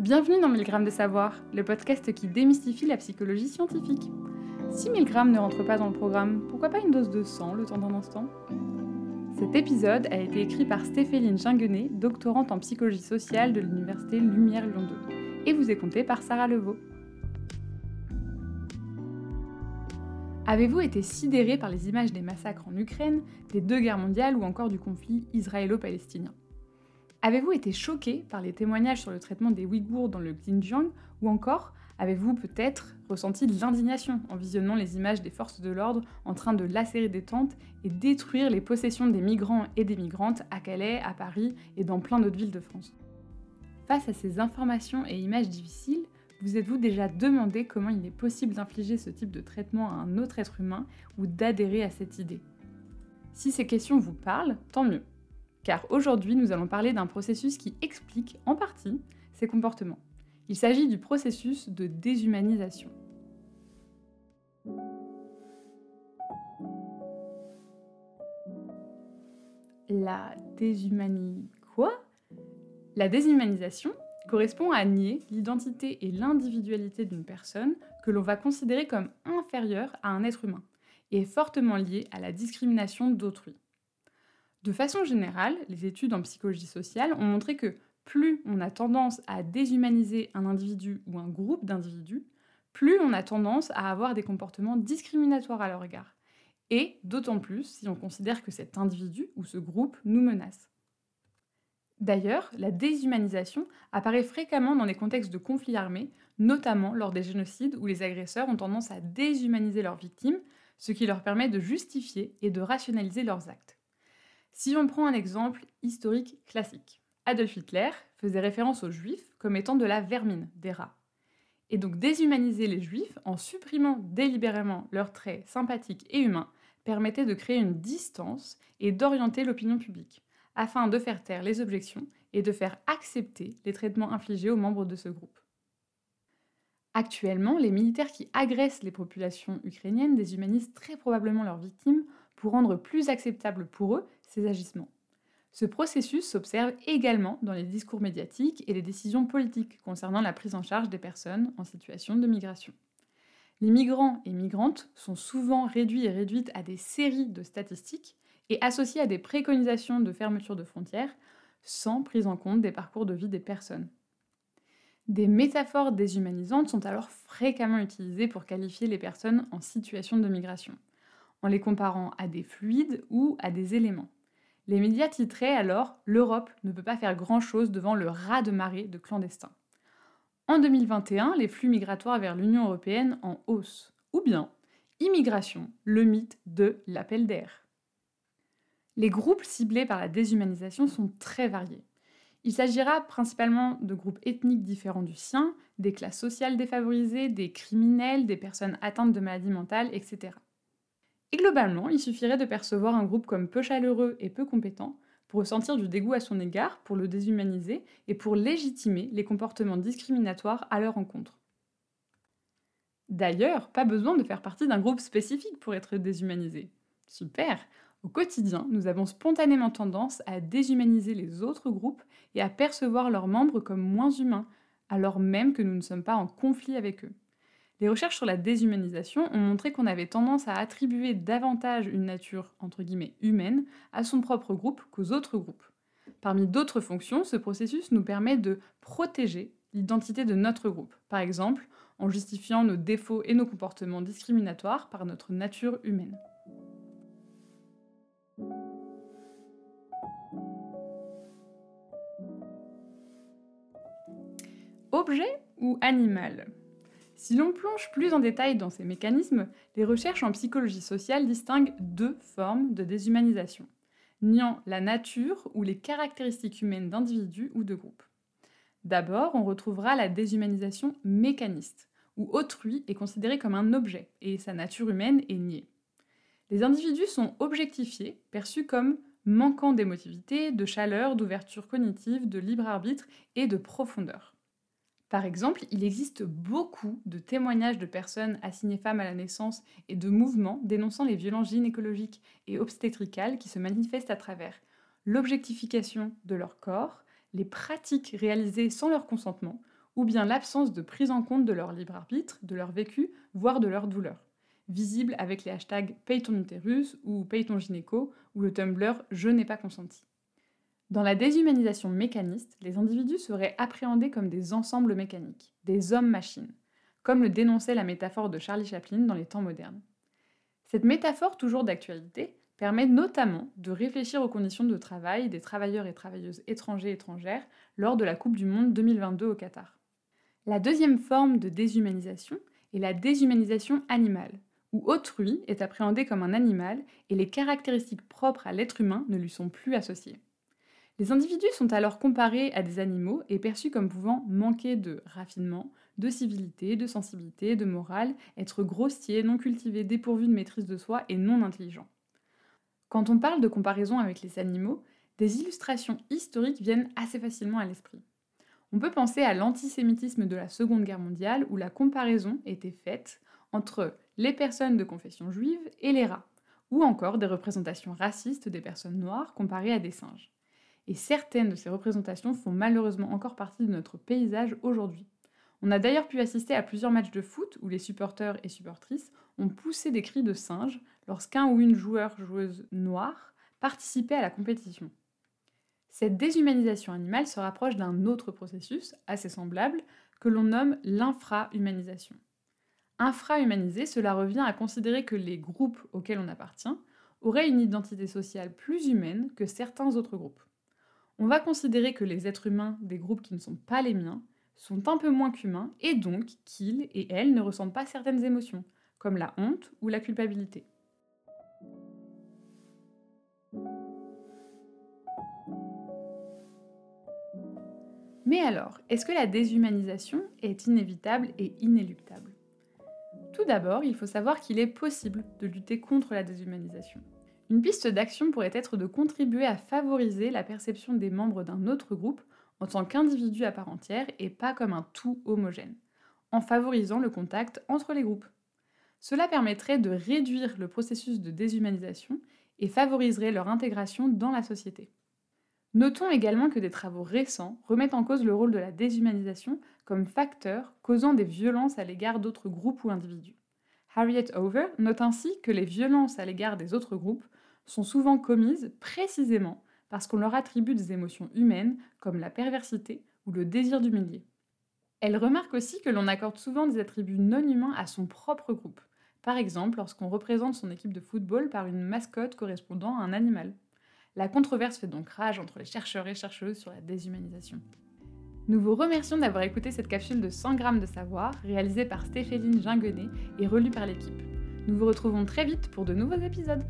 Bienvenue dans 1000 grammes de savoir, le podcast qui démystifie la psychologie scientifique. Si 1000 grammes ne rentre pas dans le programme, pourquoi pas une dose de sang le temps d'un instant? Cet épisode a été écrit par Stéphéline Ginguenet, doctorante en psychologie sociale de l'université Lumière Lyon 2, et vous est compté par Sarah Levaux. Avez-vous été sidéré par les images des massacres en Ukraine, des deux guerres mondiales ou encore du conflit israélo-palestinien? Avez-vous été choqué par les témoignages sur le traitement des Ouïghours dans le Xinjiang ou encore avez-vous peut-être ressenti de l'indignation en visionnant les images des forces de l'ordre en train de lacérer des tentes et détruire les possessions des migrants et des migrantes à Calais, à Paris et dans plein d'autres villes de France? Face à ces informations et images difficiles, vous êtes-vous déjà demandé comment il est possible d'infliger ce type de traitement à un autre être humain ou d'adhérer à cette idée? Si ces questions vous parlent, tant mieux car aujourd'hui nous allons parler d'un processus qui explique en partie ces comportements. Il s'agit du processus de déshumanisation. La déshumanisation quoi? La déshumanisation correspond à nier l'identité et l'individualité d'une personne que l'on va considérer comme inférieure à un être humain et fortement liée à la discrimination d'autrui. De façon générale, les études en psychologie sociale ont montré que plus on a tendance à déshumaniser un individu ou un groupe d'individus, plus on a tendance à avoir des comportements discriminatoires à leur égard. Et d'autant plus si on considère que cet individu ou ce groupe nous menace. D'ailleurs, la déshumanisation apparaît fréquemment dans les contextes de conflits armés, notamment lors des génocides où les agresseurs ont tendance à déshumaniser leurs victimes, ce qui leur permet de justifier et de rationaliser leurs actes. Si on prend un exemple historique classique, Adolf Hitler faisait référence aux juifs comme étant de la vermine, des rats. Et donc déshumaniser les juifs en supprimant délibérément leurs traits sympathiques et humains permettait de créer une distance et d'orienter l'opinion publique, afin de faire taire les objections et de faire accepter les traitements infligés aux membres de ce groupe. Actuellement, les militaires qui agressent les populations ukrainiennes déshumanisent très probablement leurs victimes pour rendre plus acceptable pour eux ces agissements. Ce processus s'observe également dans les discours médiatiques et les décisions politiques concernant la prise en charge des personnes en situation de migration. Les migrants et migrantes sont souvent réduits et réduites à des séries de statistiques et associés à des préconisations de fermeture de frontières sans prise en compte des parcours de vie des personnes. Des métaphores déshumanisantes sont alors fréquemment utilisées pour qualifier les personnes en situation de migration, en les comparant à des fluides ou à des éléments. Les médias titraient alors L'Europe ne peut pas faire grand-chose devant le raz de marée de clandestins. En 2021, les flux migratoires vers l'Union européenne en hausse. Ou bien Immigration, le mythe de l'appel d'air. Les groupes ciblés par la déshumanisation sont très variés. Il s'agira principalement de groupes ethniques différents du sien, des classes sociales défavorisées, des criminels, des personnes atteintes de maladies mentales, etc. Et globalement, il suffirait de percevoir un groupe comme peu chaleureux et peu compétent pour ressentir du dégoût à son égard, pour le déshumaniser et pour légitimer les comportements discriminatoires à leur encontre. D'ailleurs, pas besoin de faire partie d'un groupe spécifique pour être déshumanisé. Super Au quotidien, nous avons spontanément tendance à déshumaniser les autres groupes et à percevoir leurs membres comme moins humains, alors même que nous ne sommes pas en conflit avec eux. Les recherches sur la déshumanisation ont montré qu'on avait tendance à attribuer davantage une nature entre guillemets humaine à son propre groupe qu'aux autres groupes. Parmi d'autres fonctions, ce processus nous permet de protéger l'identité de notre groupe, par exemple en justifiant nos défauts et nos comportements discriminatoires par notre nature humaine. Objet ou animal? Si l'on plonge plus en détail dans ces mécanismes, les recherches en psychologie sociale distinguent deux formes de déshumanisation, niant la nature ou les caractéristiques humaines d'individus ou de groupes. D'abord, on retrouvera la déshumanisation mécaniste, où autrui est considéré comme un objet et sa nature humaine est niée. Les individus sont objectifiés, perçus comme manquant d'émotivité, de chaleur, d'ouverture cognitive, de libre arbitre et de profondeur. Par exemple, il existe beaucoup de témoignages de personnes assignées femmes à la naissance et de mouvements dénonçant les violences gynécologiques et obstétricales qui se manifestent à travers l'objectification de leur corps, les pratiques réalisées sans leur consentement, ou bien l'absence de prise en compte de leur libre arbitre, de leur vécu, voire de leur douleur, visible avec les hashtags paye ton utérus ou paye ton gynéco ou le Tumblr je n'ai pas consenti. Dans la déshumanisation mécaniste, les individus seraient appréhendés comme des ensembles mécaniques, des hommes-machines, comme le dénonçait la métaphore de Charlie Chaplin dans les temps modernes. Cette métaphore toujours d'actualité permet notamment de réfléchir aux conditions de travail des travailleurs et travailleuses étrangers étrangères lors de la Coupe du Monde 2022 au Qatar. La deuxième forme de déshumanisation est la déshumanisation animale, où autrui est appréhendé comme un animal et les caractéristiques propres à l'être humain ne lui sont plus associées. Les individus sont alors comparés à des animaux et perçus comme pouvant manquer de raffinement, de civilité, de sensibilité, de morale, être grossiers, non cultivés, dépourvus de maîtrise de soi et non intelligents. Quand on parle de comparaison avec les animaux, des illustrations historiques viennent assez facilement à l'esprit. On peut penser à l'antisémitisme de la Seconde Guerre mondiale où la comparaison était faite entre les personnes de confession juive et les rats, ou encore des représentations racistes des personnes noires comparées à des singes et certaines de ces représentations font malheureusement encore partie de notre paysage aujourd'hui. On a d'ailleurs pu assister à plusieurs matchs de foot où les supporters et supportrices ont poussé des cris de singe lorsqu'un ou une joueur-joueuse noire participait à la compétition. Cette déshumanisation animale se rapproche d'un autre processus, assez semblable, que l'on nomme l'infra-humanisation. Infra-humaniser, cela revient à considérer que les groupes auxquels on appartient auraient une identité sociale plus humaine que certains autres groupes on va considérer que les êtres humains des groupes qui ne sont pas les miens sont un peu moins qu'humains et donc qu'ils et elles ne ressentent pas certaines émotions, comme la honte ou la culpabilité. Mais alors, est-ce que la déshumanisation est inévitable et inéluctable? Tout d'abord, il faut savoir qu'il est possible de lutter contre la déshumanisation. Une piste d'action pourrait être de contribuer à favoriser la perception des membres d'un autre groupe en tant qu'individus à part entière et pas comme un tout homogène, en favorisant le contact entre les groupes. Cela permettrait de réduire le processus de déshumanisation et favoriserait leur intégration dans la société. Notons également que des travaux récents remettent en cause le rôle de la déshumanisation comme facteur causant des violences à l'égard d'autres groupes ou individus. Harriet Over note ainsi que les violences à l'égard des autres groupes sont souvent commises précisément parce qu'on leur attribue des émotions humaines comme la perversité ou le désir d'humilier. Elle remarque aussi que l'on accorde souvent des attributs non humains à son propre groupe, par exemple lorsqu'on représente son équipe de football par une mascotte correspondant à un animal. La controverse fait donc rage entre les chercheurs et chercheuses sur la déshumanisation. Nous vous remercions d'avoir écouté cette capsule de 100 grammes de savoir, réalisée par Stéphéline Ginguenet et relue par l'équipe. Nous vous retrouvons très vite pour de nouveaux épisodes.